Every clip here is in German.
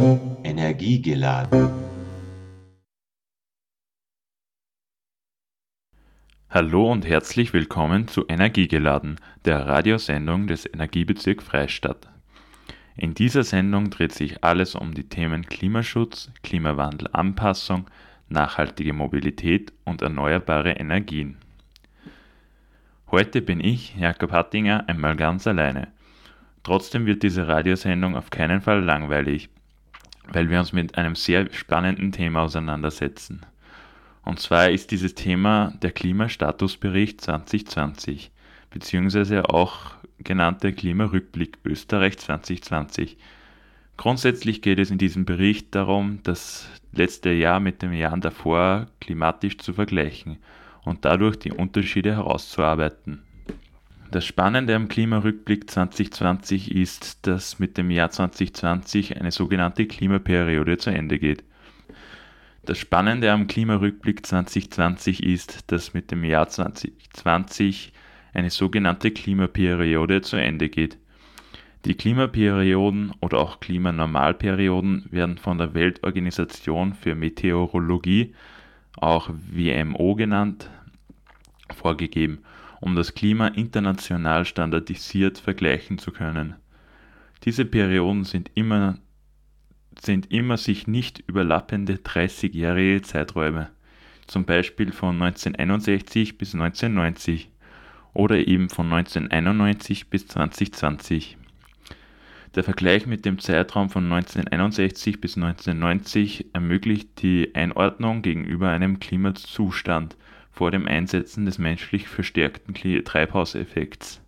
Energiegeladen. Hallo und herzlich willkommen zu Energiegeladen, der Radiosendung des Energiebezirks Freistadt. In dieser Sendung dreht sich alles um die Themen Klimaschutz, Klimawandelanpassung, nachhaltige Mobilität und erneuerbare Energien. Heute bin ich, Jakob Hattinger, einmal ganz alleine. Trotzdem wird diese Radiosendung auf keinen Fall langweilig, weil wir uns mit einem sehr spannenden Thema auseinandersetzen. Und zwar ist dieses Thema der Klimastatusbericht 2020, beziehungsweise auch genannte Klimarückblick Österreich 2020. Grundsätzlich geht es in diesem Bericht darum, das letzte Jahr mit dem Jahr davor klimatisch zu vergleichen und dadurch die Unterschiede herauszuarbeiten. Das Spannende am Klimarückblick 2020 ist, dass mit dem Jahr 2020 eine sogenannte Klimaperiode zu Ende geht. Das Spannende am Klimarückblick 2020 ist, dass mit dem Jahr 2020 eine sogenannte Klimaperiode zu Ende geht. Die Klimaperioden oder auch Klimanormalperioden werden von der Weltorganisation für Meteorologie, auch WMO genannt, vorgegeben, um das Klima international standardisiert vergleichen zu können. Diese Perioden sind immer, sind immer sich nicht überlappende 30-jährige Zeiträume, zum Beispiel von 1961 bis 1990 oder eben von 1991 bis 2020. Der Vergleich mit dem Zeitraum von 1961 bis 1990 ermöglicht die Einordnung gegenüber einem Klimazustand vor dem Einsetzen des menschlich verstärkten Treibhauseffekts.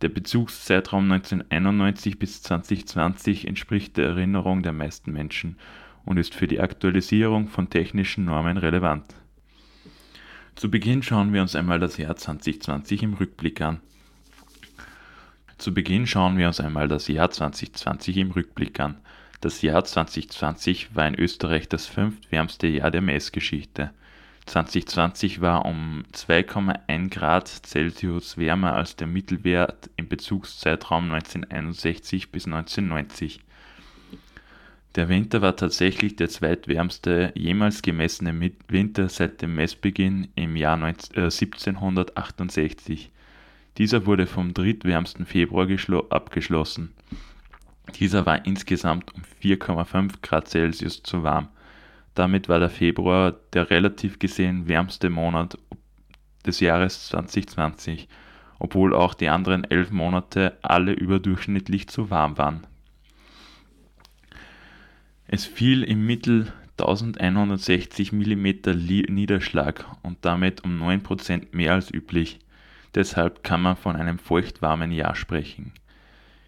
Der Bezugszeitraum 1991 bis 2020 entspricht der Erinnerung der meisten Menschen und ist für die Aktualisierung von technischen Normen relevant. Zu Beginn schauen wir uns einmal das Jahr 2020 im Rückblick an. Zu Beginn schauen wir uns einmal das Jahr 2020 im Rückblick an. Das Jahr 2020 war in Österreich das fünftwärmste Jahr der Messgeschichte. 2020 war um 2,1 Grad Celsius wärmer als der Mittelwert im Bezugszeitraum 1961 bis 1990. Der Winter war tatsächlich der zweitwärmste jemals gemessene Winter seit dem Messbeginn im Jahr 1768. Äh, Dieser wurde vom drittwärmsten Februar abgeschlossen. Dieser war insgesamt um 4,5 Grad Celsius zu warm. Damit war der Februar der relativ gesehen wärmste Monat des Jahres 2020, obwohl auch die anderen elf Monate alle überdurchschnittlich zu warm waren. Es fiel im Mittel 1160 mm Niederschlag und damit um 9% mehr als üblich. Deshalb kann man von einem feuchtwarmen Jahr sprechen.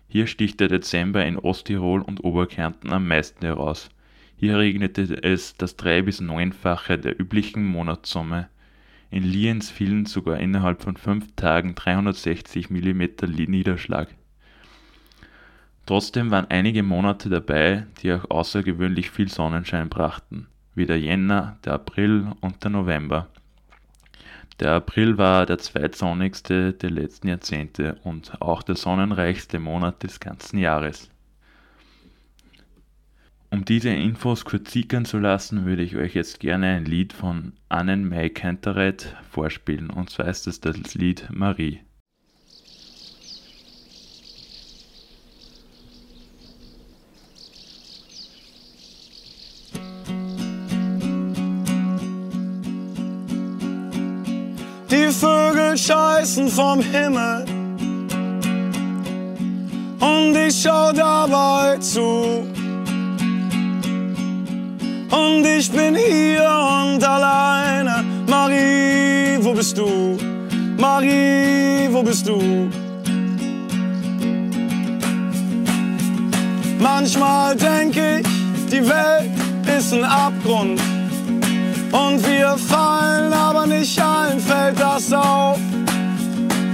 Hier sticht der Dezember in Osttirol und Oberkärnten am meisten heraus. Hier regnete es das drei- bis neunfache der üblichen Monatssumme. In Lienz fielen sogar innerhalb von fünf Tagen 360 mm Niederschlag. Trotzdem waren einige Monate dabei, die auch außergewöhnlich viel Sonnenschein brachten, wie der Jänner, der April und der November. Der April war der zweitsonnigste der letzten Jahrzehnte und auch der sonnenreichste Monat des ganzen Jahres. Um diese Infos kurz sickern zu lassen, würde ich euch jetzt gerne ein Lied von Annen May Cantaret vorspielen, und zwar ist es das Lied Marie. Die Vögel scheißen vom Himmel und ich schau dabei zu. Und ich bin hier und alleine. Marie, wo bist du? Marie, wo bist du? Manchmal denk ich, die Welt ist ein Abgrund und wir fallen, aber nicht allen fällt das auf.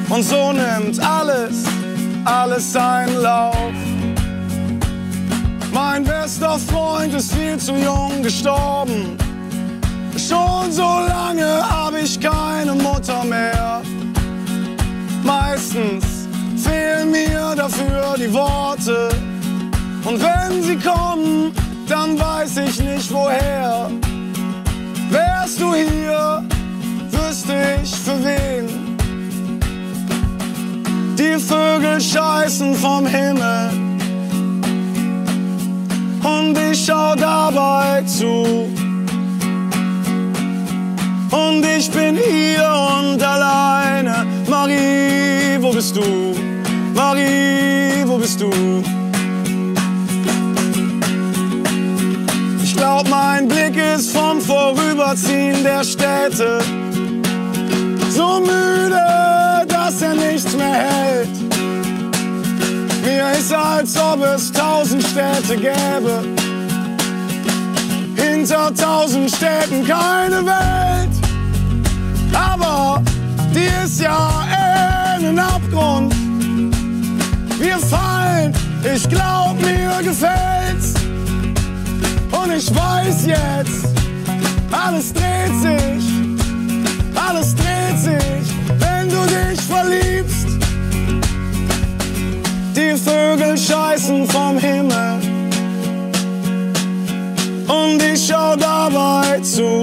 Und so nimmt alles, alles seinen Lauf. Mein bester Freund ist viel zu jung gestorben. Schon so lange hab ich keine Mutter mehr. Meistens fehlen mir dafür die Worte. Und wenn sie kommen, dann weiß ich nicht woher. Wärst du hier, wüsste ich für wen. Die Vögel scheißen vom Himmel und ich schau dabei zu. Und ich bin hier und alleine. Marie, wo bist du? Marie, wo bist du? Ich glaub, mein Blick ist vom Vorüberziehen der Städte so müde, dass er nichts mehr hält. Mir ist, als ob es tausend Städte gäbe. Hinter tausend Städten keine Welt. Aber die ist ja in den Abgrund. Wir fallen, ich glaub, mir gefällt's. Und ich weiß jetzt, alles dreht sich, alles dreht sich, wenn du dich verliebst. Die Vögel scheißen vom Himmel und ich schau dabei zu.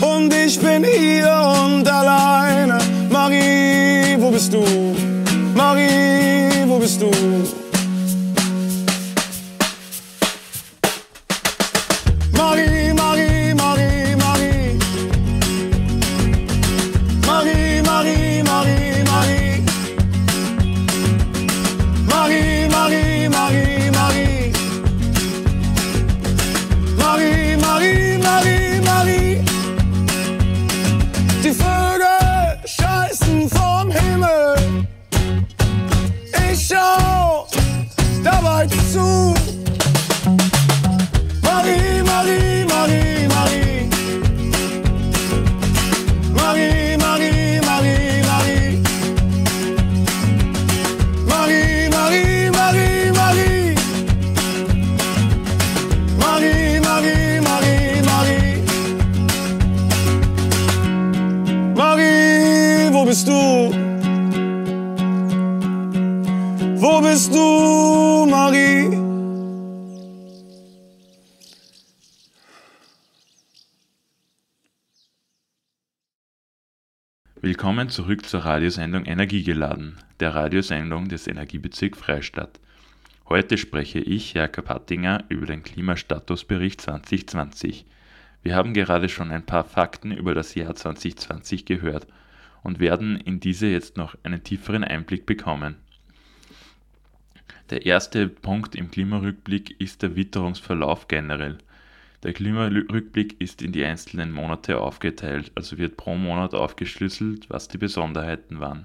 Und ich bin hier und alleine. Marie, wo bist du? Bist du? Wo bist du, Marie? Willkommen zurück zur Radiosendung Energiegeladen, der Radiosendung des Energiebezirks Freistadt. Heute spreche ich, Jakob Hattinger, über den Klimastatusbericht 2020. Wir haben gerade schon ein paar Fakten über das Jahr 2020 gehört und werden in diese jetzt noch einen tieferen Einblick bekommen. Der erste Punkt im Klimarückblick ist der Witterungsverlauf generell. Der Klimarückblick ist in die einzelnen Monate aufgeteilt, also wird pro Monat aufgeschlüsselt, was die Besonderheiten waren.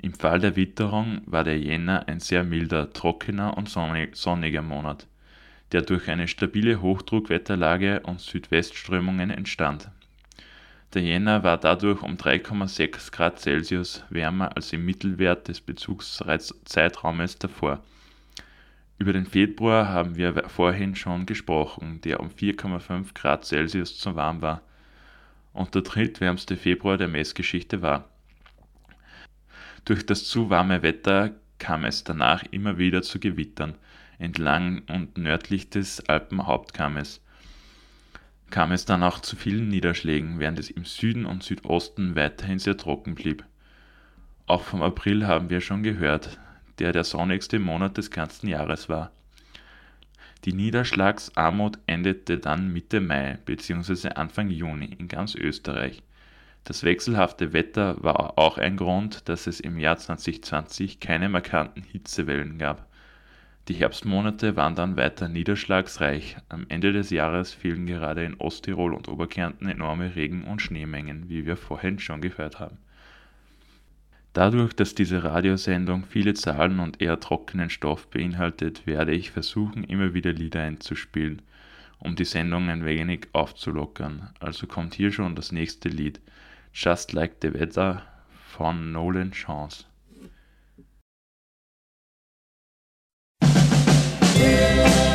Im Fall der Witterung war der Jänner ein sehr milder, trockener und sonniger Monat, der durch eine stabile Hochdruckwetterlage und Südwestströmungen entstand. Der Jänner war dadurch um 3,6 Grad Celsius wärmer als im Mittelwert des Bezugszeitraumes davor. Über den Februar haben wir vorhin schon gesprochen, der um 4,5 Grad Celsius zu warm war und der drittwärmste Februar der Messgeschichte war. Durch das zu warme Wetter kam es danach immer wieder zu Gewittern entlang und nördlich des Alpenhauptkammes. Kam es dann auch zu vielen Niederschlägen, während es im Süden und Südosten weiterhin sehr trocken blieb. Auch vom April haben wir schon gehört, der der sonnigste Monat des ganzen Jahres war. Die Niederschlagsarmut endete dann Mitte Mai bzw. Anfang Juni in ganz Österreich. Das wechselhafte Wetter war auch ein Grund, dass es im Jahr 2020 keine markanten Hitzewellen gab. Die Herbstmonate waren dann weiter niederschlagsreich. Am Ende des Jahres fielen gerade in Osttirol und Oberkärnten enorme Regen- und Schneemengen, wie wir vorhin schon gehört haben. Dadurch, dass diese Radiosendung viele Zahlen und eher trockenen Stoff beinhaltet, werde ich versuchen, immer wieder Lieder einzuspielen, um die Sendung ein wenig aufzulockern. Also kommt hier schon das nächste Lied, Just Like the Weather von Nolan Chance. Just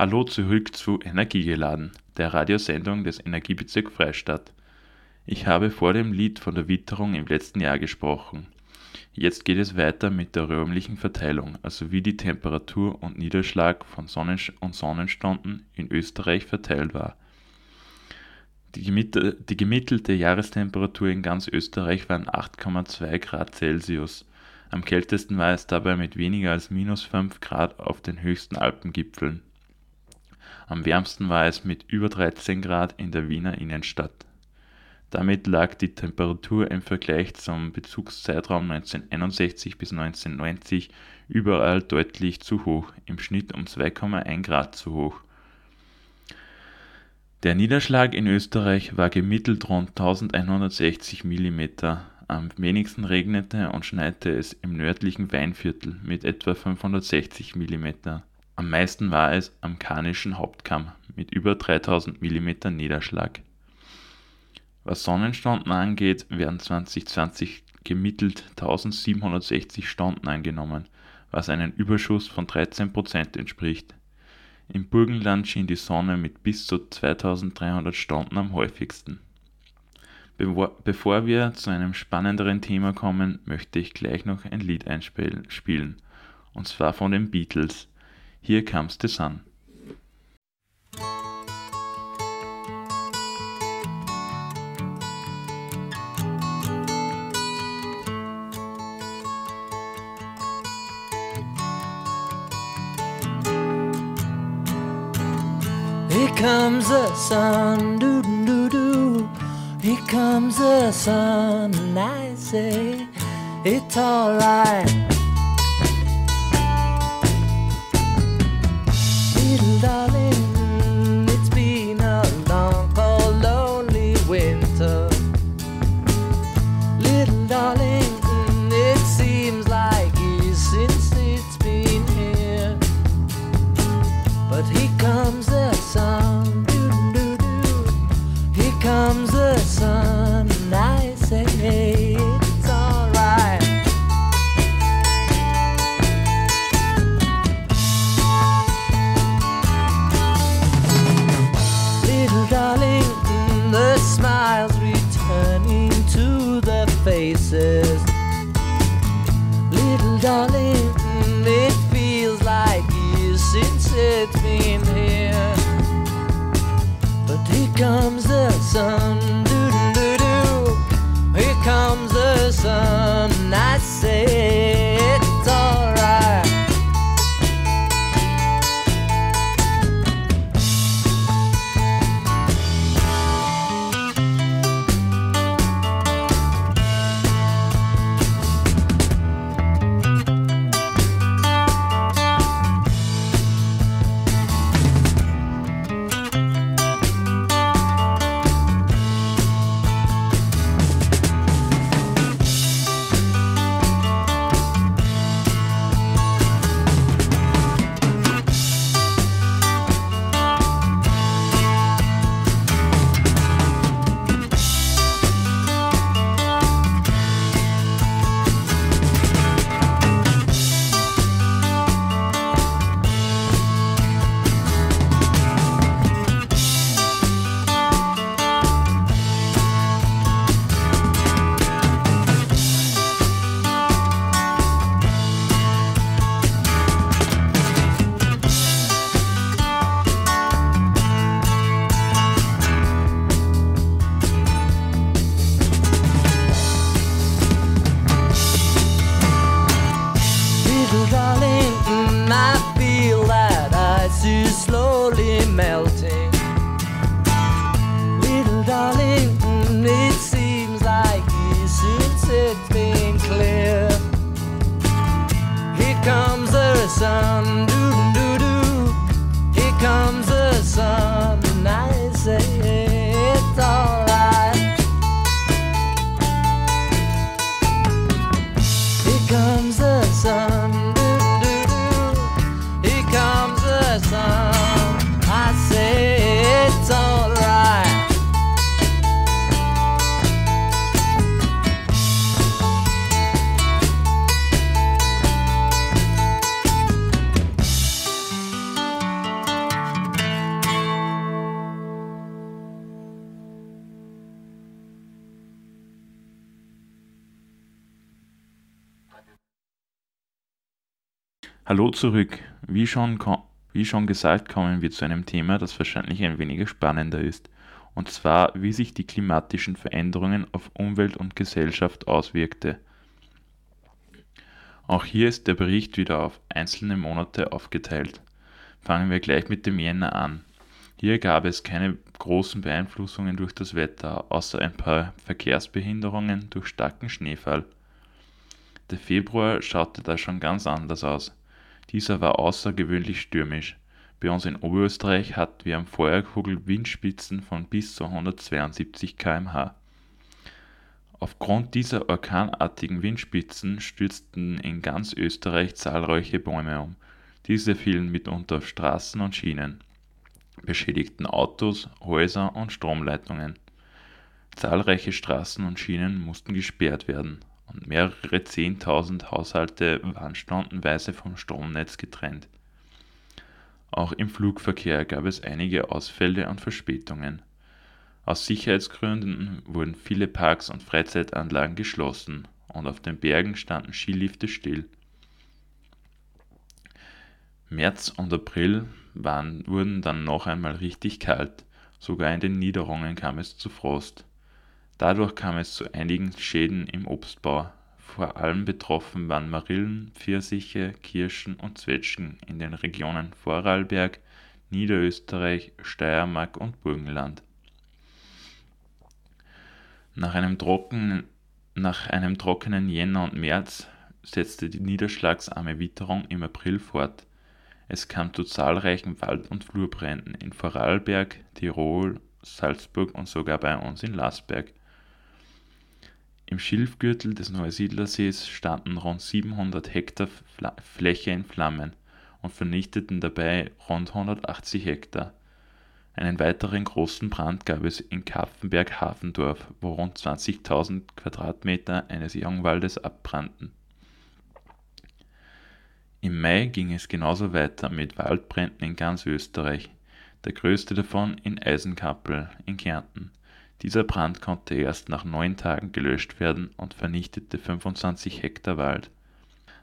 Hallo zurück zu Energiegeladen, der Radiosendung des Energiebezirk Freistadt. Ich habe vor dem Lied von der Witterung im letzten Jahr gesprochen. Jetzt geht es weiter mit der räumlichen Verteilung, also wie die Temperatur und Niederschlag von Sonnen und Sonnenstunden in Österreich verteilt war. Die, die gemittelte Jahrestemperatur in ganz Österreich waren 8,2 Grad Celsius. Am kältesten war es dabei mit weniger als minus 5 Grad auf den höchsten Alpengipfeln. Am wärmsten war es mit über 13 Grad in der Wiener Innenstadt. Damit lag die Temperatur im Vergleich zum Bezugszeitraum 1961 bis 1990 überall deutlich zu hoch, im Schnitt um 2,1 Grad zu hoch. Der Niederschlag in Österreich war gemittelt rund 1160 mm, am wenigsten regnete und schneite es im nördlichen Weinviertel mit etwa 560 mm. Am meisten war es am Karnischen Hauptkamm mit über 3000 mm Niederschlag. Was Sonnenstunden angeht, werden 2020 gemittelt 1760 Stunden eingenommen, was einem Überschuss von 13% entspricht. Im Burgenland schien die Sonne mit bis zu 2300 Stunden am häufigsten. Bevor wir zu einem spannenderen Thema kommen, möchte ich gleich noch ein Lied einspielen, und zwar von den Beatles. Here Comes the Sun. Here comes the sun, doo doo doo. Here comes the sun, and I say it's alright. Darling, it's been a long, cold, lonely winter. Little darling, it seems like years since it's been here. But here comes the sun. Here comes the sun, and I say, hey, comes the sun, doo doo doo. Here comes the sun, one Hallo zurück. Wie schon, wie schon gesagt, kommen wir zu einem Thema, das wahrscheinlich ein wenig spannender ist. Und zwar, wie sich die klimatischen Veränderungen auf Umwelt und Gesellschaft auswirkte. Auch hier ist der Bericht wieder auf einzelne Monate aufgeteilt. Fangen wir gleich mit dem Jänner an. Hier gab es keine großen Beeinflussungen durch das Wetter, außer ein paar Verkehrsbehinderungen durch starken Schneefall. Der Februar schaute da schon ganz anders aus. Dieser war außergewöhnlich stürmisch. Bei uns in Oberösterreich hatten wir am Feuerkugel Windspitzen von bis zu 172 km/h. Aufgrund dieser orkanartigen Windspitzen stürzten in ganz Österreich zahlreiche Bäume um. Diese fielen mitunter auf Straßen und Schienen, beschädigten Autos, Häuser und Stromleitungen. Zahlreiche Straßen und Schienen mussten gesperrt werden und mehrere Zehntausend Haushalte waren stundenweise vom Stromnetz getrennt. Auch im Flugverkehr gab es einige Ausfälle und Verspätungen. Aus Sicherheitsgründen wurden viele Parks und Freizeitanlagen geschlossen und auf den Bergen standen Skilifte still. März und April waren, wurden dann noch einmal richtig kalt, sogar in den Niederungen kam es zu Frost. Dadurch kam es zu einigen Schäden im Obstbau. Vor allem betroffen waren Marillen, Pfirsiche, Kirschen und Zwetschgen in den Regionen Vorarlberg, Niederösterreich, Steiermark und Burgenland. Nach einem, trockenen, nach einem trockenen Jänner und März setzte die niederschlagsarme Witterung im April fort. Es kam zu zahlreichen Wald- und Flurbränden in Vorarlberg, Tirol, Salzburg und sogar bei uns in Lasberg. Im Schilfgürtel des Neusiedlersees standen rund 700 Hektar Fläche in Flammen und vernichteten dabei rund 180 Hektar. Einen weiteren großen Brand gab es in Kapfenberg-Hafendorf, wo rund 20.000 Quadratmeter eines Jungwaldes abbrannten. Im Mai ging es genauso weiter mit Waldbränden in ganz Österreich, der größte davon in Eisenkappel in Kärnten. Dieser Brand konnte erst nach neun Tagen gelöscht werden und vernichtete 25 Hektar Wald.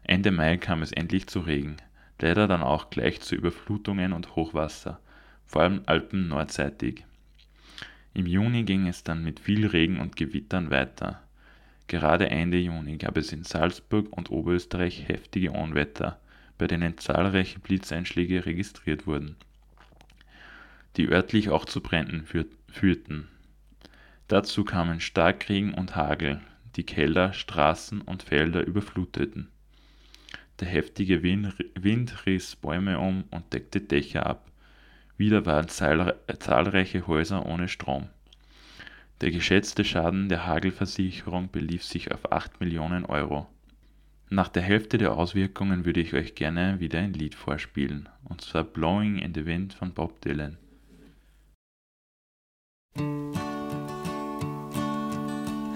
Ende Mai kam es endlich zu Regen, leider dann auch gleich zu Überflutungen und Hochwasser, vor allem Alpen nordseitig. Im Juni ging es dann mit viel Regen und Gewittern weiter. Gerade Ende Juni gab es in Salzburg und Oberösterreich heftige Unwetter, bei denen zahlreiche Blitzeinschläge registriert wurden, die örtlich auch zu Bränden führten. Dazu kamen Starkregen und Hagel, die Keller, Straßen und Felder überfluteten. Der heftige Wind riss Bäume um und deckte Dächer ab. Wieder waren zahlreiche Häuser ohne Strom. Der geschätzte Schaden der Hagelversicherung belief sich auf 8 Millionen Euro. Nach der Hälfte der Auswirkungen würde ich euch gerne wieder ein Lied vorspielen, und zwar Blowing in the Wind von Bob Dylan.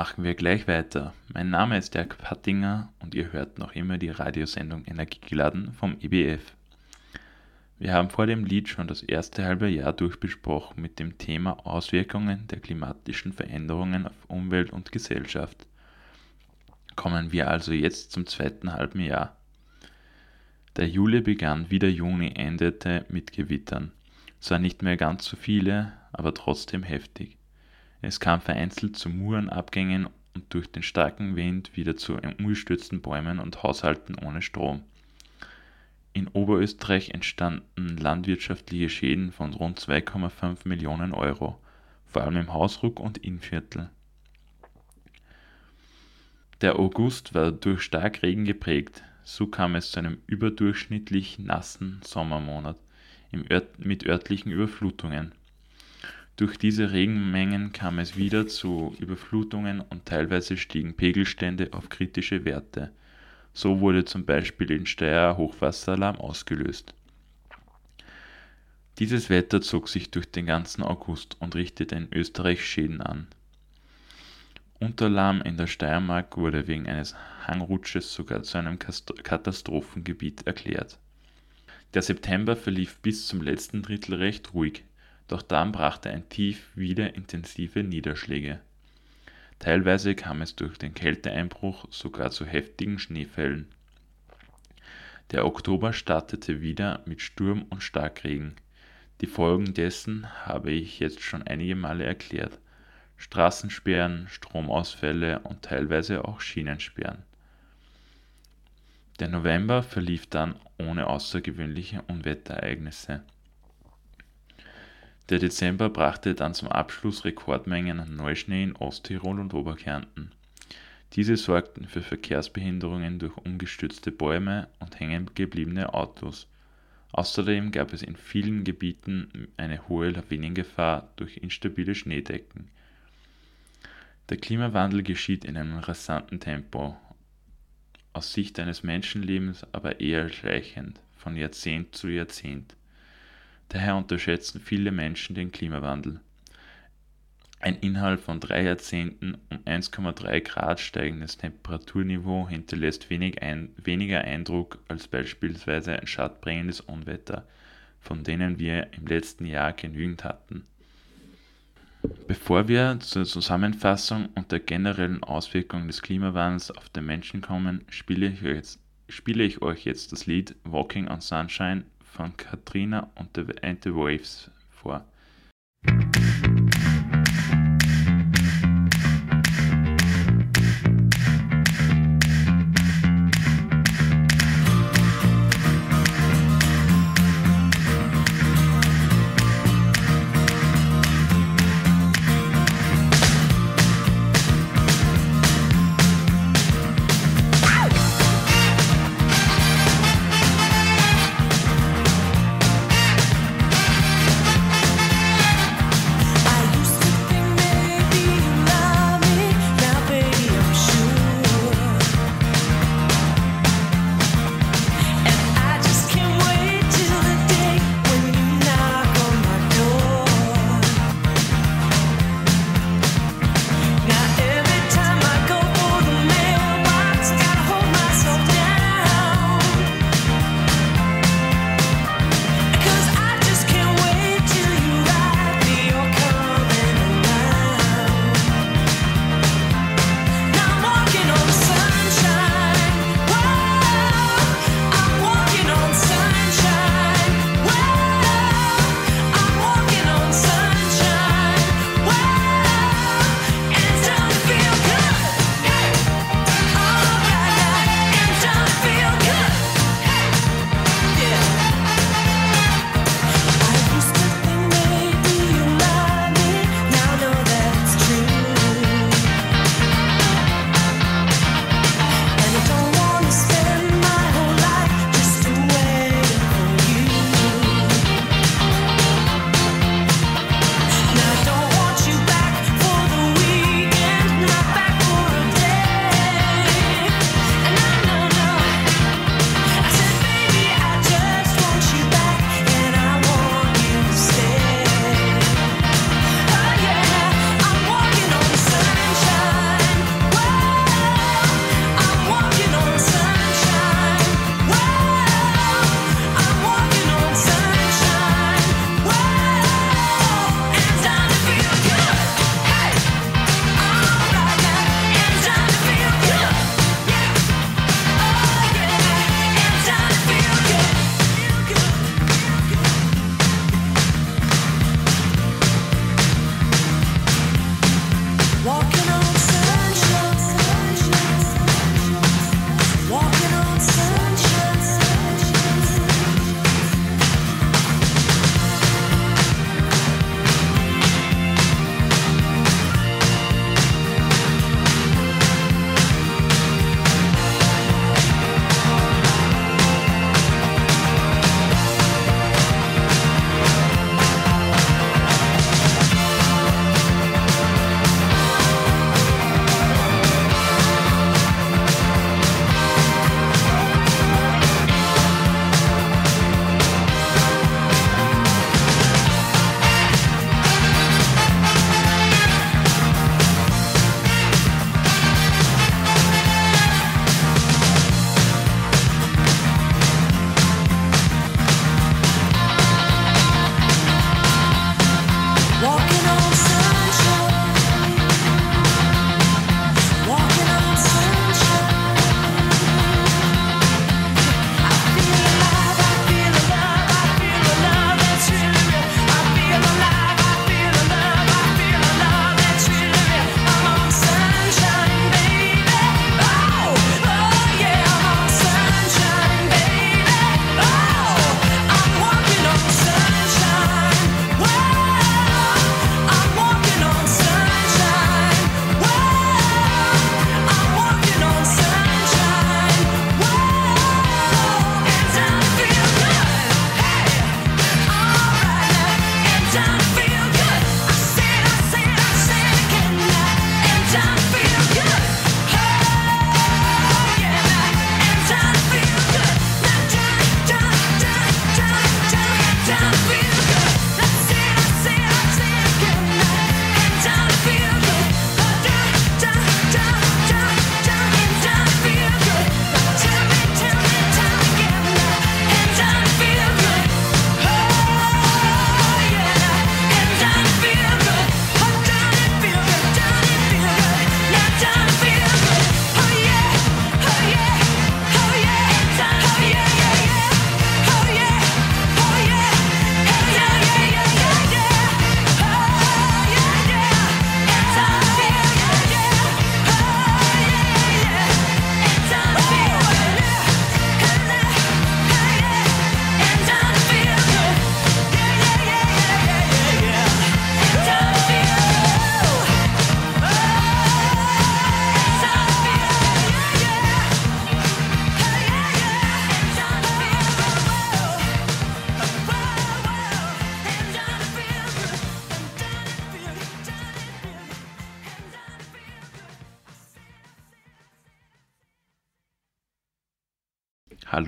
Machen wir gleich weiter. Mein Name ist Dirk Pattinger und ihr hört noch immer die Radiosendung Energiegeladen vom EBF. Wir haben vor dem Lied schon das erste halbe Jahr durchbesprochen mit dem Thema Auswirkungen der klimatischen Veränderungen auf Umwelt und Gesellschaft. Kommen wir also jetzt zum zweiten halben Jahr. Der Juli begann wie der Juni endete mit Gewittern. Zwar nicht mehr ganz so viele, aber trotzdem heftig. Es kam vereinzelt zu Murenabgängen und durch den starken Wind wieder zu umgestürzten Bäumen und Haushalten ohne Strom. In Oberösterreich entstanden landwirtschaftliche Schäden von rund 2,5 Millionen Euro, vor allem im Hausruck und Innviertel. Der August war durch Starkregen geprägt, so kam es zu einem überdurchschnittlich nassen Sommermonat mit örtlichen Überflutungen. Durch diese Regenmengen kam es wieder zu Überflutungen und teilweise stiegen Pegelstände auf kritische Werte. So wurde zum Beispiel in Steyr Hochwasseralarm ausgelöst. Dieses Wetter zog sich durch den ganzen August und richtete in Österreich Schäden an. Unterlahm in der Steiermark wurde wegen eines Hangrutsches sogar zu einem Katastrophengebiet erklärt. Der September verlief bis zum letzten Drittel recht ruhig, doch dann brachte ein Tief wieder intensive Niederschläge. Teilweise kam es durch den Kälteeinbruch sogar zu heftigen Schneefällen. Der Oktober startete wieder mit Sturm und Starkregen. Die Folgen dessen habe ich jetzt schon einige Male erklärt. Straßensperren, Stromausfälle und teilweise auch Schienensperren. Der November verlief dann ohne außergewöhnliche Unwetterereignisse. Der Dezember brachte dann zum Abschluss Rekordmengen an Neuschnee in Osttirol und Oberkärnten. Diese sorgten für Verkehrsbehinderungen durch umgestürzte Bäume und hängengebliebene Autos. Außerdem gab es in vielen Gebieten eine hohe Lawinengefahr durch instabile Schneedecken. Der Klimawandel geschieht in einem rasanten Tempo, aus Sicht eines Menschenlebens aber eher schleichend, von Jahrzehnt zu Jahrzehnt. Daher unterschätzen viele Menschen den Klimawandel. Ein innerhalb von drei Jahrzehnten um 1,3 Grad steigendes Temperaturniveau hinterlässt wenig ein, weniger Eindruck als beispielsweise ein schadbringendes Unwetter, von denen wir im letzten Jahr genügend hatten. Bevor wir zur Zusammenfassung und der generellen Auswirkung des Klimawandels auf den Menschen kommen, spiele ich, jetzt, spiele ich euch jetzt das Lied Walking on Sunshine von Katrina und the Waves vor.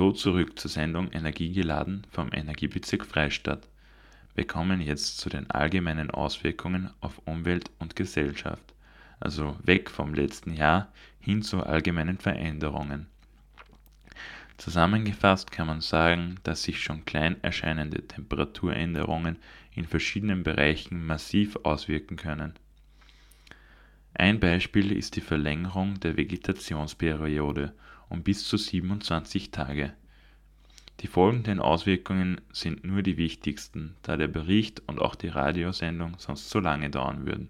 Hallo zurück zur Sendung Energiegeladen vom Energiebezirk Freistadt. Wir kommen jetzt zu den allgemeinen Auswirkungen auf Umwelt und Gesellschaft, also weg vom letzten Jahr hin zu allgemeinen Veränderungen. Zusammengefasst kann man sagen, dass sich schon klein erscheinende Temperaturänderungen in verschiedenen Bereichen massiv auswirken können. Ein Beispiel ist die Verlängerung der Vegetationsperiode um bis zu 27 Tage. Die folgenden Auswirkungen sind nur die wichtigsten, da der Bericht und auch die Radiosendung sonst zu lange dauern würden.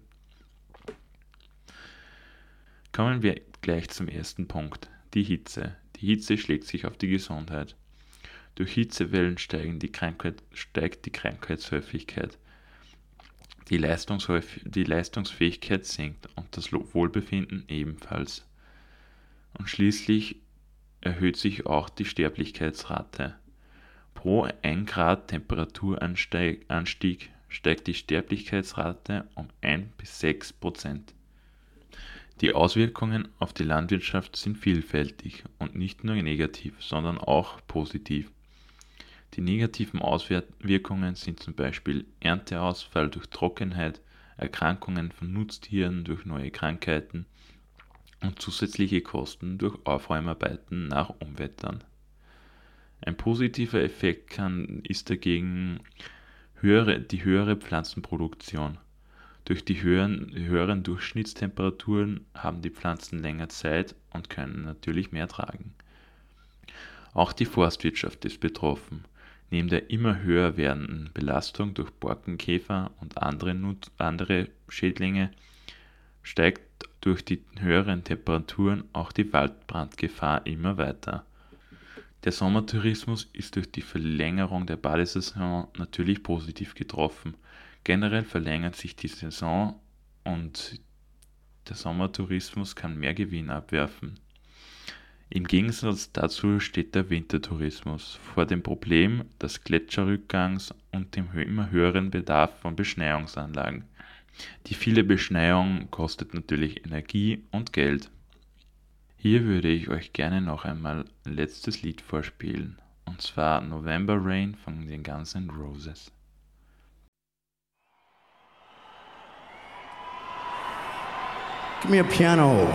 Kommen wir gleich zum ersten Punkt, die Hitze. Die Hitze schlägt sich auf die Gesundheit. Durch Hitzewellen die steigt die Krankheitshäufigkeit. Die, die Leistungsfähigkeit sinkt und das Wohlbefinden ebenfalls. Und schließlich erhöht sich auch die Sterblichkeitsrate. Pro 1 Grad Temperaturanstieg steigt die Sterblichkeitsrate um 1 bis 6 Prozent. Die Auswirkungen auf die Landwirtschaft sind vielfältig und nicht nur negativ, sondern auch positiv. Die negativen Auswirkungen sind zum Beispiel Ernteausfall durch Trockenheit, Erkrankungen von Nutztieren durch neue Krankheiten und zusätzliche Kosten durch Aufräumarbeiten nach Umwettern. Ein positiver Effekt kann, ist dagegen höhere, die höhere Pflanzenproduktion. Durch die höheren, höheren Durchschnittstemperaturen haben die Pflanzen länger Zeit und können natürlich mehr tragen. Auch die Forstwirtschaft ist betroffen. Neben der immer höher werdenden Belastung durch Borkenkäfer und andere, andere Schädlinge steigt durch die höheren Temperaturen auch die Waldbrandgefahr immer weiter. Der Sommertourismus ist durch die Verlängerung der Badesaison natürlich positiv getroffen. Generell verlängert sich die Saison und der Sommertourismus kann mehr Gewinn abwerfen. Im Gegensatz dazu steht der Wintertourismus vor dem Problem des Gletscherrückgangs und dem immer höheren Bedarf von Beschneiungsanlagen. Die viele Beschneiung kostet natürlich Energie und Geld. Hier würde ich euch gerne noch einmal ein letztes Lied vorspielen, und zwar November Rain von den Guns N' Roses. Give me a piano.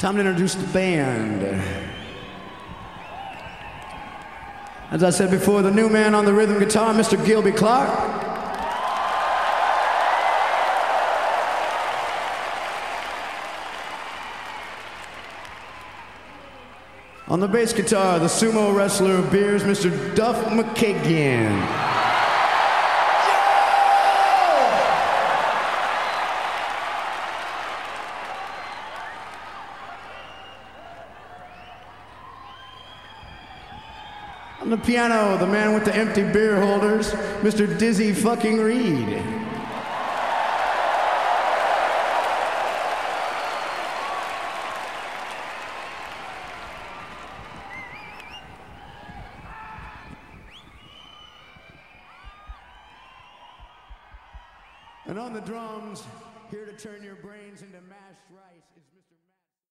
Time to introduce the band. As I said before, the new man on the rhythm guitar, Mr. Gilby Clark. On the bass guitar, the sumo wrestler of beers, Mr. Duff McKagan. On the piano, the man with the empty beer holders, Mr. Dizzy fucking Reed.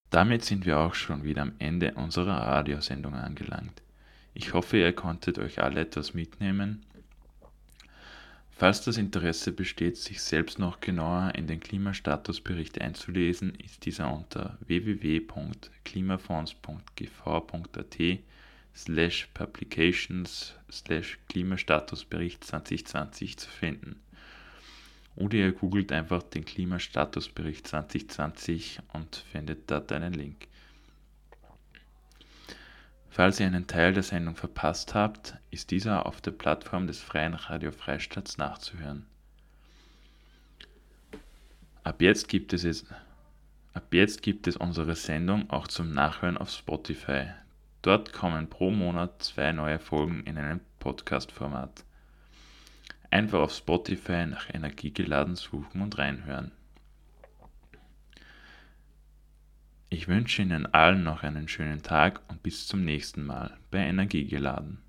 Damit sind wir auch schon wieder am Ende unserer Radiosendung angelangt. Ich hoffe, ihr konntet euch alle etwas mitnehmen. Falls das Interesse besteht, sich selbst noch genauer in den Klimastatusbericht einzulesen, ist dieser unter www.klimafonds.gv.at slash publications slash Klimastatusbericht 2020 zu finden. Oder ihr googelt einfach den Klimastatusbericht 2020 und findet dort einen Link. Falls ihr einen Teil der Sendung verpasst habt, ist dieser auf der Plattform des Freien Radio Freistaats nachzuhören. Ab jetzt gibt es, es, ab jetzt gibt es unsere Sendung auch zum Nachhören auf Spotify. Dort kommen pro Monat zwei neue Folgen in einem Podcast-Format. Einfach auf Spotify nach Energiegeladen suchen und reinhören. Ich wünsche Ihnen allen noch einen schönen Tag und bis zum nächsten Mal bei Energiegeladen.